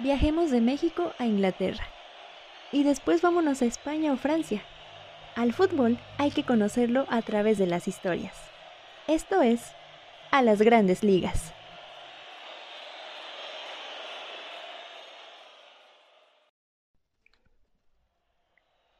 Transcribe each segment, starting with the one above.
Viajemos de México a Inglaterra. Y después vámonos a España o Francia. Al fútbol hay que conocerlo a través de las historias. Esto es, a las grandes ligas.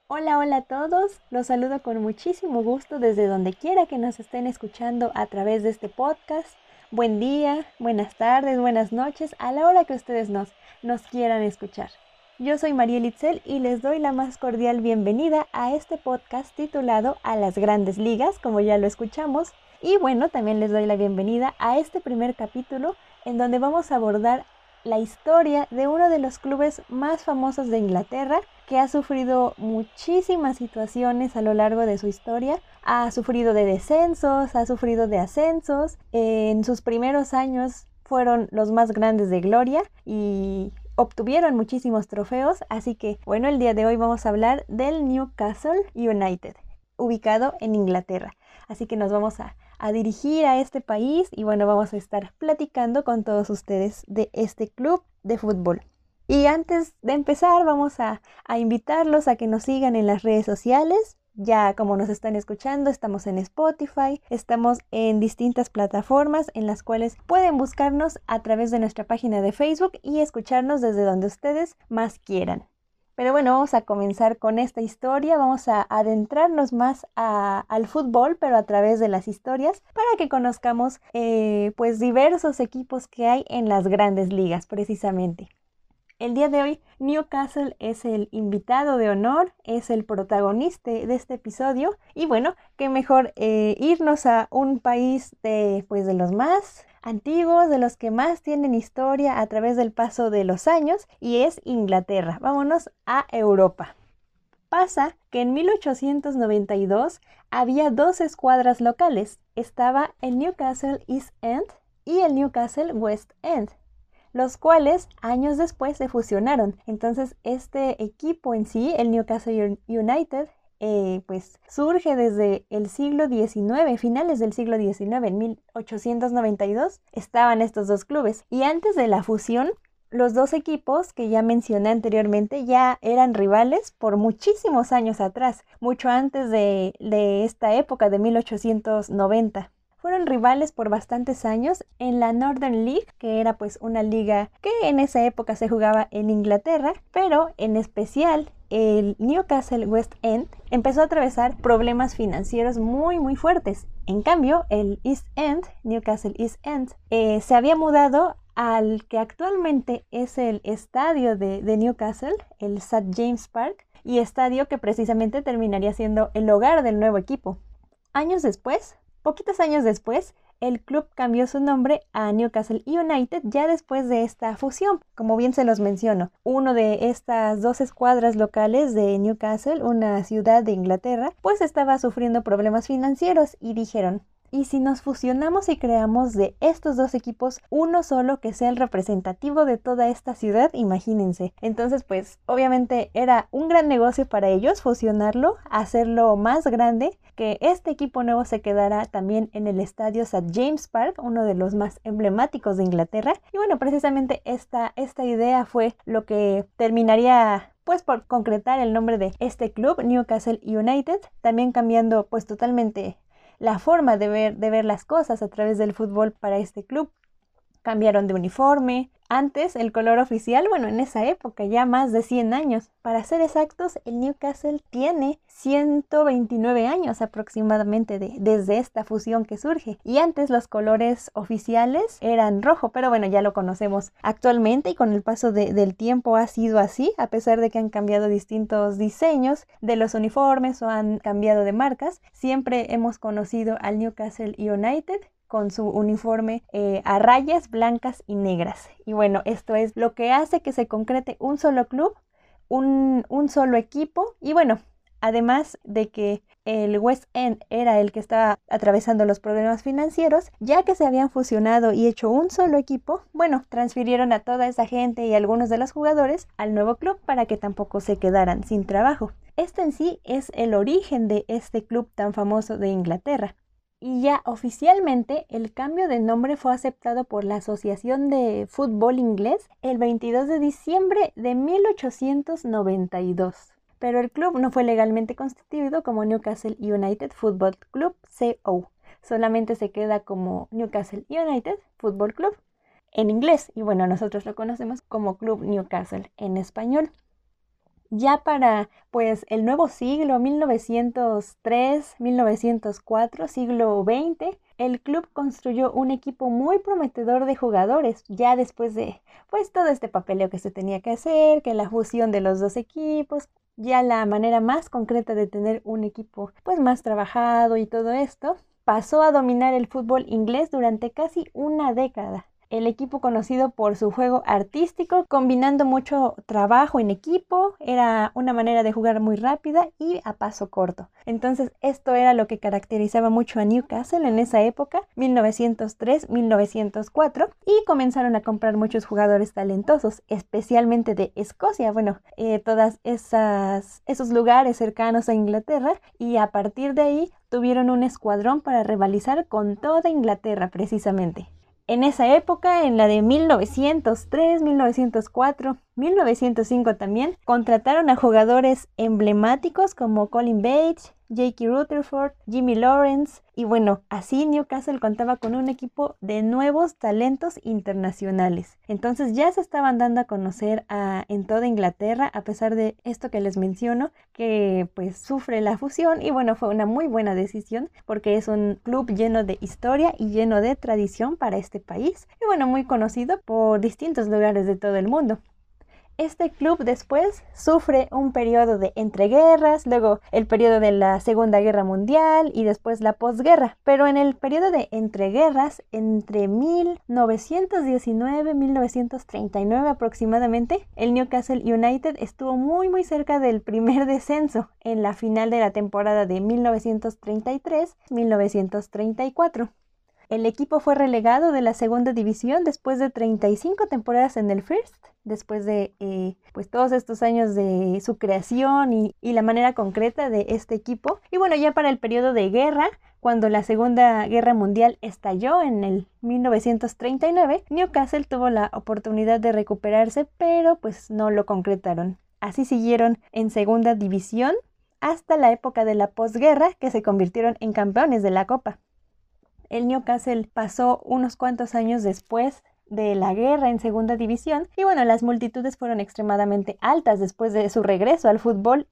Hola, hola a todos. Los saludo con muchísimo gusto desde donde quiera que nos estén escuchando a través de este podcast. Buen día, buenas tardes, buenas noches, a la hora que ustedes nos quieran escuchar. Yo soy María Litzel y les doy la más cordial bienvenida a este podcast titulado A las grandes ligas, como ya lo escuchamos. Y bueno, también les doy la bienvenida a este primer capítulo en donde vamos a abordar la historia de uno de los clubes más famosos de Inglaterra, que ha sufrido muchísimas situaciones a lo largo de su historia. Ha sufrido de descensos, ha sufrido de ascensos. En sus primeros años fueron los más grandes de Gloria y obtuvieron muchísimos trofeos, así que bueno, el día de hoy vamos a hablar del Newcastle United, ubicado en Inglaterra. Así que nos vamos a, dirigir a este país y bueno, vamos a estar platicando con todos ustedes de este club de fútbol. Y antes de empezar, vamos a, a invitarlos a que nos sigan en las redes sociales. Ya como nos están escuchando, estamos en Spotify, estamos en distintas plataformas en las cuales pueden buscarnos a través de nuestra página de Facebook y escucharnos desde donde ustedes más quieran. Pero bueno, vamos a comenzar con esta historia, vamos a adentrarnos más al fútbol, pero a través de las historias, para que conozcamos eh, pues diversos equipos que hay en las grandes ligas precisamente. El día de hoy Newcastle es el invitado de honor, es el protagonista de este episodio y bueno, qué mejor eh, irnos a un país de pues de los más antiguos, de los que más tienen historia a través del paso de los años y es Inglaterra. Vámonos a Europa. Pasa que en 1892 había dos escuadras locales. Estaba el Newcastle East End y el Newcastle West End los cuales años después se fusionaron. Entonces este equipo en sí, el Newcastle United, eh, pues surge desde el siglo XIX, finales del siglo XIX, en 1892, estaban estos dos clubes. Y antes de la fusión, los dos equipos que ya mencioné anteriormente ya eran rivales por muchísimos años atrás, mucho antes de, de esta época de 1890 fueron rivales por bastantes años en la Northern League, que era pues una liga que en esa época se jugaba en Inglaterra, pero en especial el Newcastle West End empezó a atravesar problemas financieros muy muy fuertes. En cambio, el East End, Newcastle East End, eh, se había mudado al que actualmente es el estadio de, de Newcastle, el St. James Park, y estadio que precisamente terminaría siendo el hogar del nuevo equipo. Años después, Poquitos años después, el club cambió su nombre a Newcastle United ya después de esta fusión. Como bien se los menciono, uno de estas dos escuadras locales de Newcastle, una ciudad de Inglaterra, pues estaba sufriendo problemas financieros y dijeron, y si nos fusionamos y creamos de estos dos equipos uno solo que sea el representativo de toda esta ciudad, imagínense. Entonces, pues obviamente era un gran negocio para ellos fusionarlo, hacerlo más grande, que este equipo nuevo se quedara también en el estadio St. James Park, uno de los más emblemáticos de Inglaterra. Y bueno, precisamente esta, esta idea fue lo que terminaría pues por concretar el nombre de este club, Newcastle United, también cambiando pues totalmente la forma de ver, de ver las cosas a través del fútbol para este club. Cambiaron de uniforme, antes, el color oficial, bueno, en esa época, ya más de 100 años. Para ser exactos, el Newcastle tiene 129 años aproximadamente desde esta fusión que surge. Y antes los colores oficiales eran rojo, pero bueno, ya lo conocemos actualmente y con el paso del tiempo ha sido así, a pesar de que han cambiado distintos diseños de los uniformes o han cambiado de marcas. Siempre hemos conocido al Newcastle United con su uniforme eh, a rayas blancas y negras. Y bueno, esto es lo que hace que se concrete un solo club, un, un solo equipo. Y bueno, además de que el West End era el que estaba atravesando los problemas financieros, ya que se habían fusionado y hecho un solo equipo, bueno, transfirieron a toda esa gente y algunos de los jugadores al nuevo club para que tampoco se quedaran sin trabajo. Este en sí es el origen de este club tan famoso de Inglaterra. Y ya oficialmente el cambio de nombre fue aceptado por la Asociación de Fútbol Inglés el 22 de diciembre de 1892. Pero el club no fue legalmente constituido como Newcastle United Football Club CO. Solamente se queda como Newcastle United Football Club en inglés y bueno, nosotros lo conocemos como Club Newcastle en español. Ya para pues el nuevo siglo 1903-1904, siglo XX, el club construyó un equipo muy prometedor de jugadores, ya después de pues todo este papeleo que se tenía que hacer, que la fusión de los dos equipos, ya la manera más concreta de tener un equipo pues más trabajado y todo esto, pasó a dominar el fútbol inglés durante casi una década el equipo conocido por su juego artístico, combinando mucho trabajo en equipo, era una manera de jugar muy rápida y a paso corto. Entonces esto era lo que caracterizaba mucho a Newcastle en esa época, 1903-1904, y comenzaron a comprar muchos jugadores talentosos, especialmente de Escocia, bueno, eh, todas esas esos lugares cercanos a Inglaterra, y a partir de ahí tuvieron un escuadrón para rivalizar con toda Inglaterra precisamente. En esa época, en la de 1903, 1904, 1905 también, contrataron a jugadores emblemáticos como Colin Bates, J.K. Rutherford, Jimmy Lawrence y bueno, así Newcastle contaba con un equipo de nuevos talentos internacionales. Entonces ya se estaban dando a conocer en toda Inglaterra a pesar de esto que les menciono, que pues sufre la fusión y bueno, fue una muy buena decisión porque es un club lleno de historia y lleno de tradición para este país y bueno, muy conocido por distintos lugares de todo el mundo. Este club después sufre un periodo de entreguerras, luego el periodo de la Segunda Guerra Mundial y después la posguerra. Pero en el periodo de entreguerras, entre 1919 y 1939 aproximadamente, el Newcastle United estuvo muy muy cerca del primer descenso en la final de la temporada de 1933-1934. El equipo fue relegado de la segunda división después de 35 temporadas en el First, después de eh, pues todos estos años de su creación y, y, la manera concreta de este equipo. Y bueno, ya para el periodo de guerra, cuando la Segunda Guerra Mundial estalló en el 1939, Newcastle tuvo la oportunidad de recuperarse, pero pues no lo concretaron. Así siguieron en segunda división hasta la época de la posguerra, que se convirtieron en campeones de la Copa. El Newcastle pasó unos cuantos años después de la guerra en segunda división y bueno, las multitudes fueron extremadamente altas después de su regreso al fútbol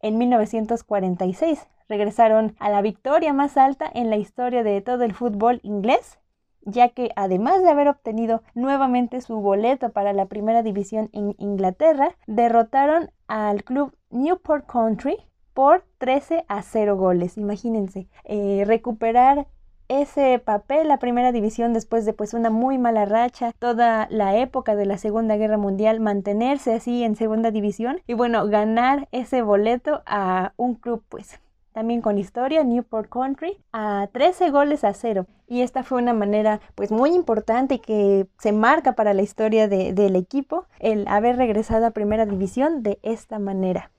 en 1946. Regresaron a la victoria más alta en la historia de todo el fútbol inglés, ya que además de haber obtenido nuevamente su boleto para la primera división en Inglaterra, derrotaron al club Newport Country por 13 a 0 goles. Imagínense, eh, recuperar ese papel la primera división después de pues una muy mala racha, toda la época de la Segunda Guerra Mundial, mantenerse así en segunda división y bueno, ganar ese boleto a un club pues también con historia, Newport Country, a 13 goles a cero. Y esta fue una manera pues muy importante que se marca para la historia del equipo, el haber regresado a primera división de esta manera.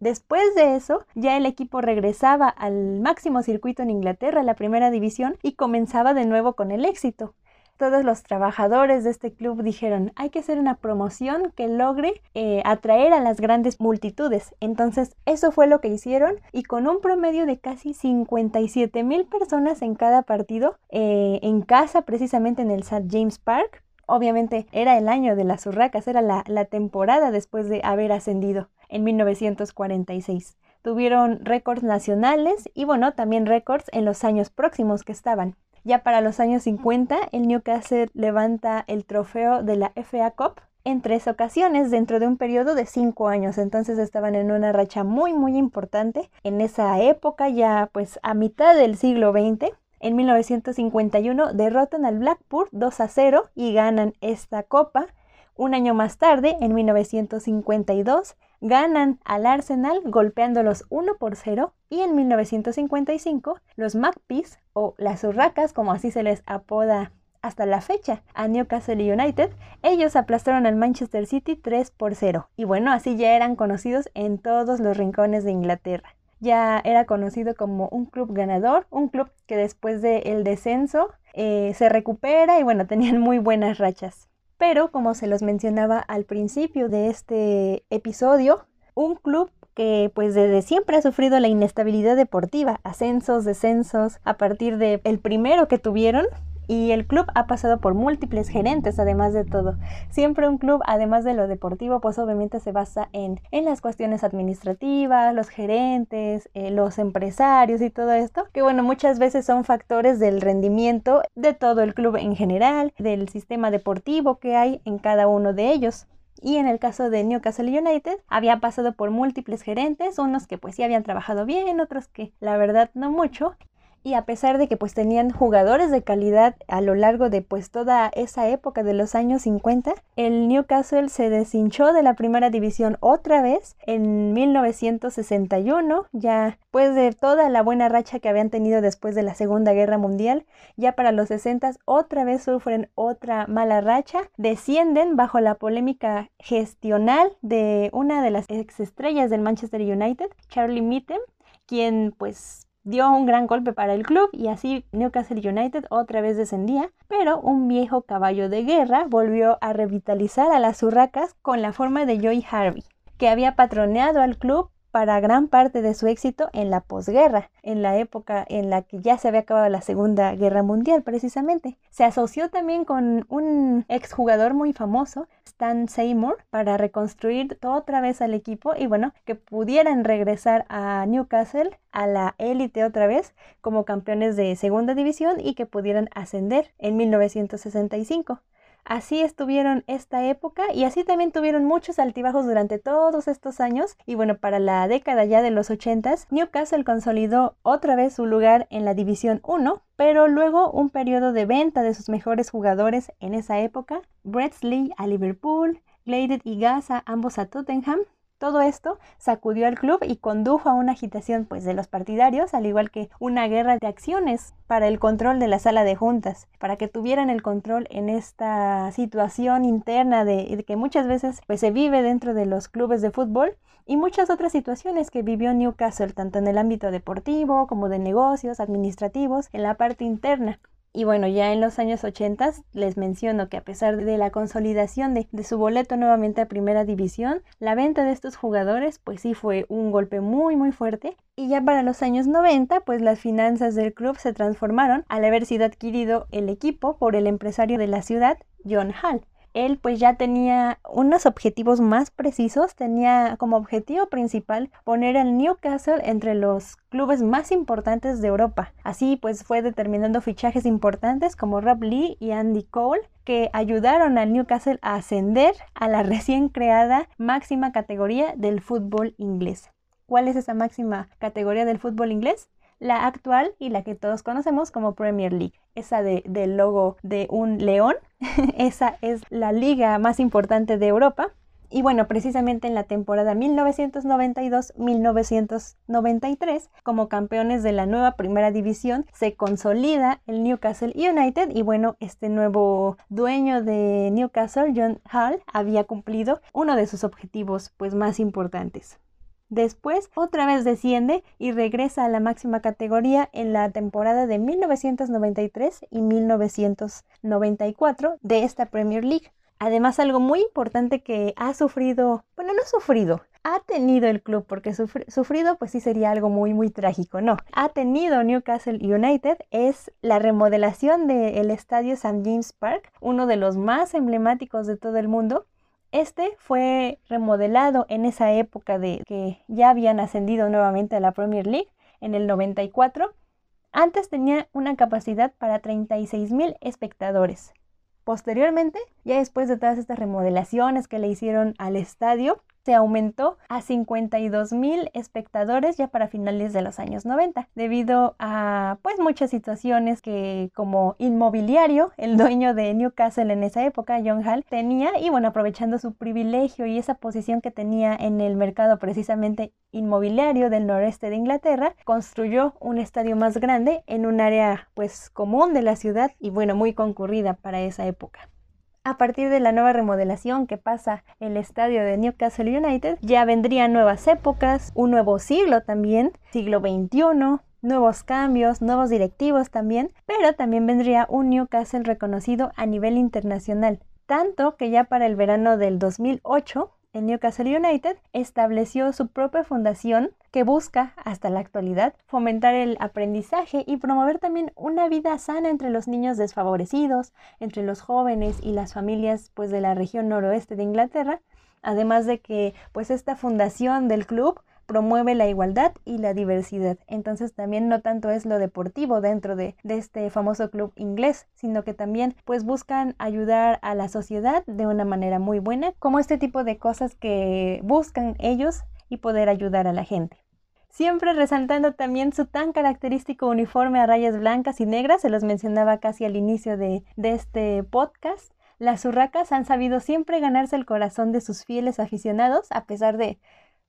Después de eso, ya el equipo regresaba al máximo circuito en Inglaterra, la primera división, y comenzaba de nuevo con el éxito. Todos los trabajadores de este club dijeron, hay que hacer una promoción que logre eh, atraer a las grandes multitudes. Entonces, eso fue lo que hicieron y con un promedio de casi 57 mil personas en cada partido, eh, en casa precisamente en el St. James Park, obviamente era el año de las urracas, era la temporada después de haber ascendido en 1946. Tuvieron récords nacionales y bueno, también récords en los años próximos que estaban. Ya para los años 50, el Newcastle levanta el trofeo de la FA Cup en tres ocasiones dentro de un periodo de cinco años. Entonces estaban en una racha muy, muy importante. En esa época, ya pues a mitad del siglo XX, en 1951 derrotan al Blackpool 2 a 0 y ganan esta copa. Un año más tarde, en 1952, ganan al Arsenal golpeándolos 1 por 0 y en 1955 los Magpies o las Urracas como así se les apoda hasta la fecha a Newcastle United, ellos aplastaron al Manchester City 3 por 0 y bueno, así ya eran conocidos en todos los rincones de Inglaterra. ya era conocido como un club ganador, un club que después del descenso eh, se recupera y bueno, tenían muy buenas rachas. Pero como se los mencionaba al principio de este episodio, un club que pues desde siempre ha sufrido la inestabilidad deportiva, ascensos, descensos, a partir del el primero que tuvieron, y el club ha pasado por múltiples gerentes, además de todo. Siempre un club, además de lo deportivo, pues obviamente se basa en, en las cuestiones administrativas, los gerentes, eh, los empresarios y todo esto, que bueno, muchas veces son factores del rendimiento de todo el club en general, del sistema deportivo que hay en cada uno de ellos. Y en el caso de Newcastle United, había pasado por múltiples gerentes, unos que pues sí habían trabajado bien, otros que la verdad no mucho, y a pesar de que pues tenían jugadores de calidad a lo largo de pues toda esa época de los años 50, el Newcastle se deshinchó de la primera división otra vez en 1961, ya pues de toda la buena racha que habían tenido después de la Segunda Guerra Mundial, ya para los 60 otra vez sufren otra mala racha, descienden bajo la polémica gestional de una de las estrellas del Manchester United, Charlie Mittem, quien pues dio un gran golpe para el club y así Newcastle United otra vez descendía, pero un viejo caballo de guerra volvió a revitalizar a las urracas con la forma de Joy Harvey, que había patroneado al club para gran parte de su éxito en la posguerra, en la época en la que ya se había acabado la Segunda Guerra Mundial precisamente. Se asoció también con un exjugador muy famoso, Stan Seymour, para reconstruir otra vez al equipo y bueno, que pudieran regresar a Newcastle a la élite otra vez como campeones de Segunda División y que pudieran ascender en 1965. Así estuvieron esta época y así también tuvieron muchos altibajos durante todos estos años. Y bueno, para la década ya de los 80, Newcastle consolidó otra vez su lugar en la División 1, pero luego un periodo de venta de sus mejores jugadores en esa época, Bradley a Liverpool, Gladed y Gaza ambos a Tottenham, todo esto sacudió al club y condujo a una agitación pues de los partidarios, al igual que una guerra de acciones para el control de la sala de juntas, para que tuvieran el control en esta situación interna de, que muchas veces pues se vive dentro de los clubes de fútbol y muchas otras situaciones que vivió Newcastle tanto en el ámbito deportivo como de negocios, administrativos, en la parte interna. Y bueno, ya en los años 80 les menciono que a pesar de la consolidación de, su boleto nuevamente a primera división, la venta de estos jugadores pues sí fue un golpe muy muy fuerte. Y ya para los años 90 pues las finanzas del club se transformaron al haber sido adquirido el equipo por el empresario de la ciudad, John Hall él pues ya tenía unos objetivos más precisos, tenía como objetivo principal poner al Newcastle entre los clubes más importantes de Europa. Así pues fue determinando fichajes importantes como Rob Lee y Andy Cole que ayudaron al Newcastle a ascender a la recién creada máxima categoría del fútbol inglés. ¿Cuál es esa máxima categoría del fútbol inglés? La actual y la que todos conocemos como Premier League. Esa de, del logo de un león, esa es la liga más importante de Europa. Y bueno, precisamente en la temporada 1992-1993, como campeones de la nueva primera división, se consolida el Newcastle United y bueno, este nuevo dueño de Newcastle, John Hall, había cumplido uno de sus objetivos pues más importantes. Después otra vez desciende y regresa a la máxima categoría en la temporada de 1993 y 1994 de esta Premier League. Además, algo muy importante que ha sufrido, bueno, no sufrido, ha tenido el club, porque sufrido pues sí sería algo muy muy trágico, no. Ha tenido Newcastle United es la remodelación del estadio St. James Park, uno de los más emblemáticos de todo el mundo, este fue remodelado en esa época de que ya habían ascendido nuevamente a la Premier League en el 94. Antes tenía una capacidad para 36 mil espectadores. Posteriormente, ya después de todas estas remodelaciones que le hicieron al estadio, se aumentó a 52 mil espectadores ya para finales de los años 90, debido a pues muchas situaciones que como inmobiliario el dueño de Newcastle en esa época, John Hall, tenía y bueno, aprovechando su privilegio y esa posición que tenía en el mercado precisamente inmobiliario del noreste de Inglaterra, construyó un estadio más grande en un área pues común de la ciudad y bueno, muy concurrida para esa época. A partir de la nueva remodelación que pasa el estadio de Newcastle United, ya vendrían nuevas épocas, un nuevo siglo también, siglo XXI, nuevos cambios, nuevos directivos también, pero también vendría un Newcastle reconocido a nivel internacional, tanto que ya para el verano del 2008 el Newcastle United estableció su propia fundación que busca, hasta la actualidad, fomentar el aprendizaje y promover también una vida sana entre los niños desfavorecidos, entre los jóvenes y las familias pues de la región noroeste de Inglaterra, además de que pues esta fundación del club promueve la igualdad y la diversidad. Entonces también no tanto es lo deportivo dentro de, este famoso club inglés, sino que también pues buscan ayudar a la sociedad de una manera muy buena, como este tipo de cosas que buscan ellos y poder ayudar a la gente. Siempre resaltando también su tan característico uniforme a rayas blancas y negras, se los mencionaba casi al inicio de, de este podcast. Las urracas han sabido siempre ganarse el corazón de sus fieles aficionados, a pesar de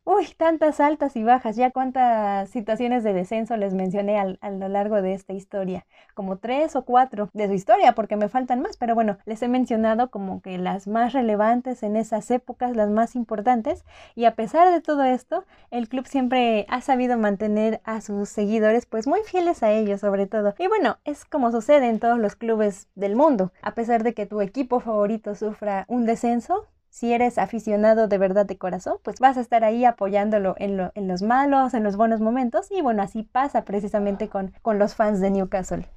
Uy, tantas altas y bajas, ya cuántas situaciones de descenso les mencioné a lo largo de esta historia, como tres o cuatro de su historia, porque me faltan más, pero bueno, les he mencionado como que las más relevantes en esas épocas, las más importantes, y a pesar de todo esto, el club siempre ha sabido mantener a sus seguidores pues muy fieles a ellos sobre todo. Y bueno, es como sucede en todos los clubes del mundo, a pesar de que tu equipo favorito sufra un descenso, si eres aficionado de verdad de corazón, pues vas a estar ahí apoyándolo en, los malos, en los buenos momentos. Y bueno, así pasa precisamente con, con los fans de Newcastle.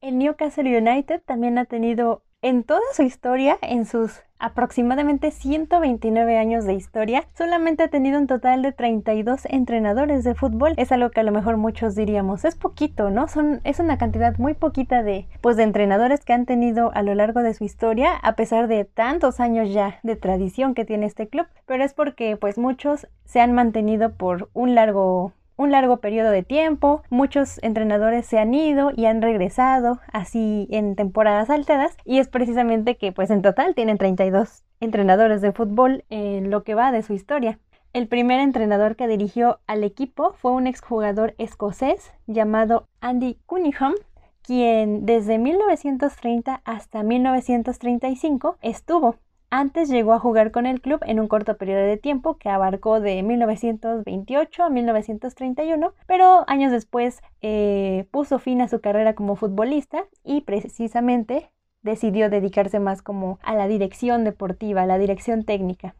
El Newcastle United también ha tenido en toda su historia, en sus aproximadamente 129 años de historia, solamente ha tenido un total de 32 entrenadores de fútbol. Es algo que a lo mejor muchos diríamos, es poquito, ¿no? Son, es una cantidad muy poquita de, pues, de entrenadores que han tenido a lo largo de su historia, a pesar de tantos años ya de tradición que tiene este club. Pero es porque, pues, muchos se han mantenido por un largo un largo periodo de tiempo, muchos entrenadores se han ido y han regresado así en temporadas saltadas y es precisamente que pues en total tienen 32 entrenadores de fútbol en lo que va de su historia. El primer entrenador que dirigió al equipo fue un exjugador escocés llamado Andy Cunningham, quien desde 1930 hasta 1935 estuvo antes llegó a jugar con el club en un corto periodo de tiempo que abarcó de 1928 a 1931, pero años después eh, puso fin a su carrera como futbolista y precisamente decidió dedicarse más como a la dirección deportiva, a la dirección técnica.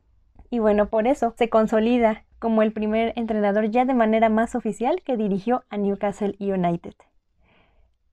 Y bueno, por eso se consolida como el primer entrenador ya de manera más oficial que dirigió a Newcastle United.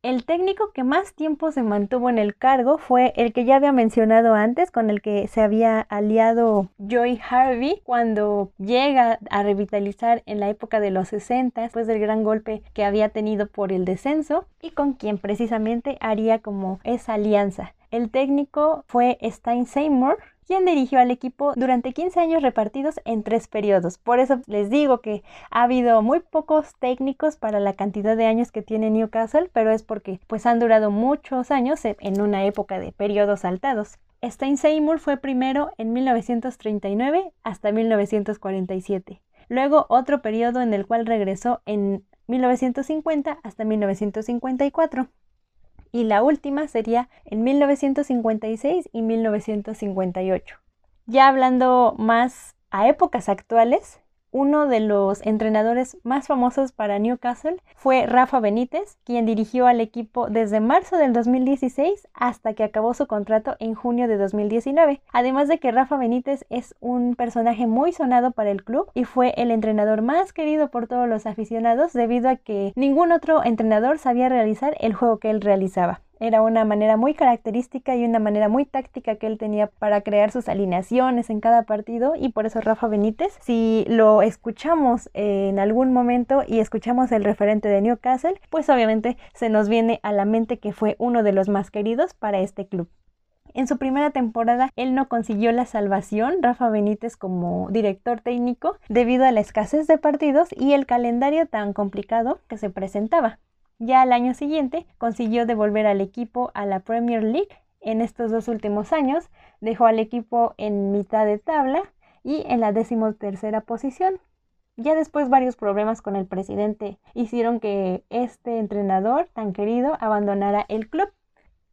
El técnico que más tiempo se mantuvo en el cargo fue el que ya había mencionado antes, con el que se había aliado Joy Harvey cuando llega a revitalizar en la época de los 60, después del gran golpe que había tenido por el descenso, y con quien precisamente haría como esa alianza. El técnico fue Stein Seymour, quien dirigió al equipo durante 15 años repartidos en tres periodos. Por eso les digo que ha habido muy pocos técnicos para la cantidad de años que tiene Newcastle, pero es porque pues han durado muchos años en una época de periodos saltados. Stein Seymour fue primero en 1939 hasta 1947. Luego otro periodo en el cual regresó en 1950 hasta 1954 y la última sería en 1956 y 1958. Ya hablando más a épocas actuales, uno de los entrenadores más famosos para Newcastle fue Rafa Benítez, quien dirigió al equipo desde marzo del 2016 hasta que acabó su contrato en junio de 2019. Además de que Rafa Benítez es un personaje muy sonado para el club y fue el entrenador más querido por todos los aficionados debido a que ningún otro entrenador sabía realizar el juego que él realizaba. Era una manera muy característica y una manera muy táctica que él tenía para crear sus alineaciones en cada partido y por eso Rafa Benítez, si lo escuchamos en algún momento y escuchamos el referente de Newcastle, pues obviamente se nos viene a la mente que fue uno de los más queridos para este club. En su primera temporada él no consiguió la salvación, Rafa Benítez como director técnico, debido a la escasez de partidos y el calendario tan complicado que se presentaba. Ya al año siguiente consiguió devolver al equipo a la Premier League. En estos dos últimos años dejó al equipo en mitad de tabla y en la decimotercera posición. Ya después varios problemas con el presidente hicieron que este entrenador tan querido abandonara el club.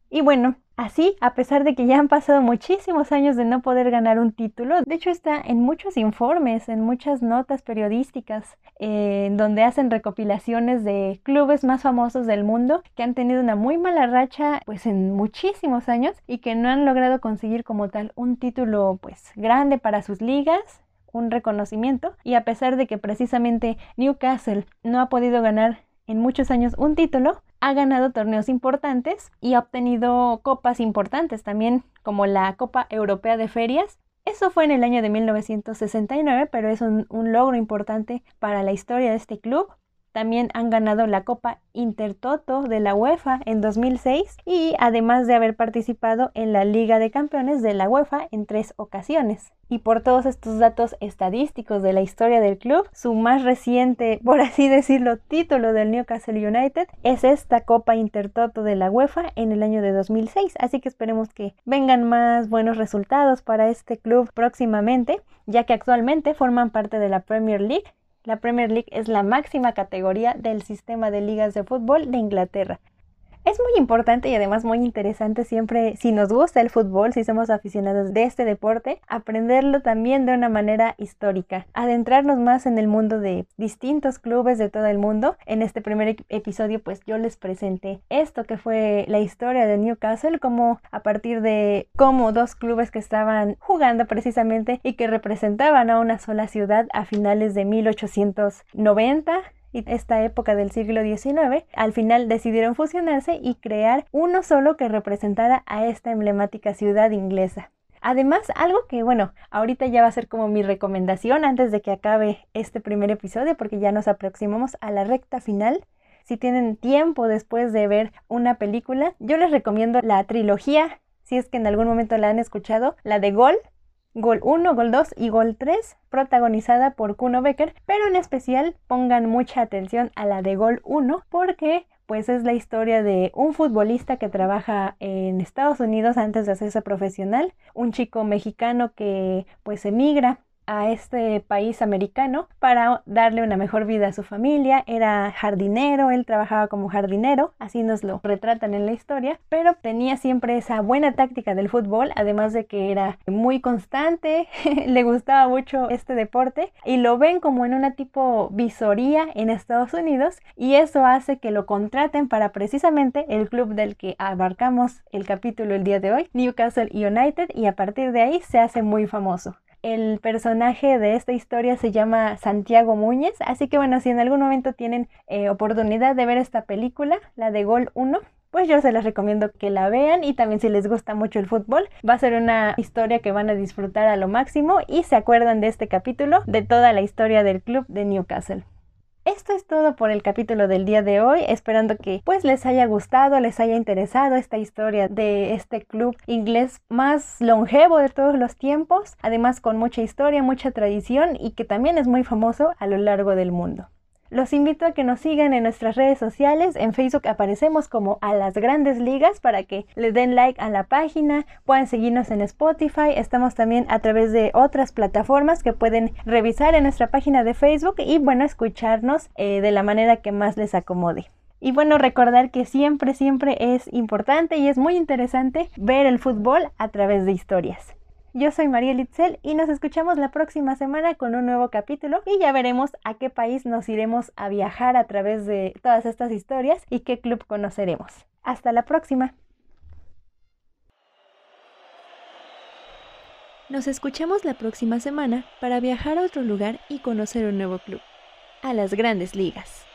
Y bueno, Así, a pesar de que ya han pasado muchísimos años de no poder ganar un título, de hecho está en muchos informes, en muchas notas periodísticas, donde hacen recopilaciones de clubes más famosos del mundo que han tenido una muy mala racha pues en muchísimos años y que no han logrado conseguir como tal un título pues grande para sus ligas un reconocimiento. Y a pesar de que precisamente Newcastle no ha podido ganar en muchos años un título, ha ganado torneos importantes y ha obtenido copas importantes también, como la Copa Europea de Ferias. Eso fue en el año de 1969, pero es un, un logro importante para la historia de este club. También han ganado la Copa Intertoto de la UEFA en 2006 y además de haber participado en la Liga de Campeones de la UEFA en tres ocasiones. Y por todos estos datos estadísticos de la historia del club, su más reciente, por así decirlo, título del Newcastle United es esta Copa Intertoto de la UEFA en el año de 2006. Así que esperemos que vengan más buenos resultados para este club próximamente, ya que actualmente forman parte de la Premier League la Premier League es la máxima categoría del sistema de ligas de fútbol de Inglaterra. Es muy importante y además muy interesante siempre, si nos gusta el fútbol, si somos aficionados de este deporte, aprenderlo también de una manera histórica, adentrarnos más en el mundo de distintos clubes de todo el mundo. En este primer episodio pues yo les presenté esto que fue la historia de Newcastle, como a partir de cómo dos clubes que estaban jugando precisamente y que representaban a una sola ciudad a finales de 1890 y esta época del siglo XIX, al final decidieron fusionarse y crear uno solo que representara a esta emblemática ciudad inglesa. Además, algo que, bueno, ahorita ya va a ser como mi recomendación antes de que acabe este primer episodio, porque ya nos aproximamos a la recta final. Si tienen tiempo después de ver una película, yo les recomiendo la trilogía, si es que en algún momento la han escuchado, la de Gol, Gol 1, Gol 2 y Gol 3, protagonizada por Kuno Becker, pero en especial pongan mucha atención a la de Gol 1 porque pues es la historia de un futbolista que trabaja en Estados Unidos antes de hacerse profesional, un chico mexicano que pues emigra a este país americano para darle una mejor vida a su familia. Era jardinero, él trabajaba como jardinero, así nos lo retratan en la historia, pero tenía siempre esa buena táctica del fútbol, además de que era muy constante, le gustaba mucho este deporte y lo ven como en una tipo visoría en Estados Unidos y eso hace que lo contraten para precisamente el club del que abarcamos el capítulo el día de hoy, Newcastle United, y a partir de ahí se hace muy famoso. El personaje de esta historia se llama Santiago Muñez, así que bueno, si en algún momento tienen eh, oportunidad de ver esta película, la de Gol 1, pues yo se les recomiendo que la vean y también si les gusta mucho el fútbol, va a ser una historia que van a disfrutar a lo máximo y se acuerdan de este capítulo de toda la historia del club de Newcastle. Esto es todo por el capítulo del día de hoy, esperando que pues les haya gustado, les haya interesado esta historia de este club inglés más longevo de todos los tiempos, además con mucha historia, mucha tradición y que también es muy famoso a lo largo del mundo. Los invito a que nos sigan en nuestras redes sociales. En Facebook aparecemos como a las grandes ligas para que le den like a la página. Puedan seguirnos en Spotify. Estamos también a través de otras plataformas que pueden revisar en nuestra página de Facebook y bueno, escucharnos eh, de la manera que más les acomode. Y bueno, recordar que siempre, siempre es importante y es muy interesante ver el fútbol a través de historias. Yo soy María Litzel y nos escuchamos la próxima semana con un nuevo capítulo y ya veremos a qué país nos iremos a viajar a través de todas estas historias y qué club conoceremos. Hasta la próxima. Nos escuchamos la próxima semana para viajar a otro lugar y conocer un nuevo club. A las grandes ligas.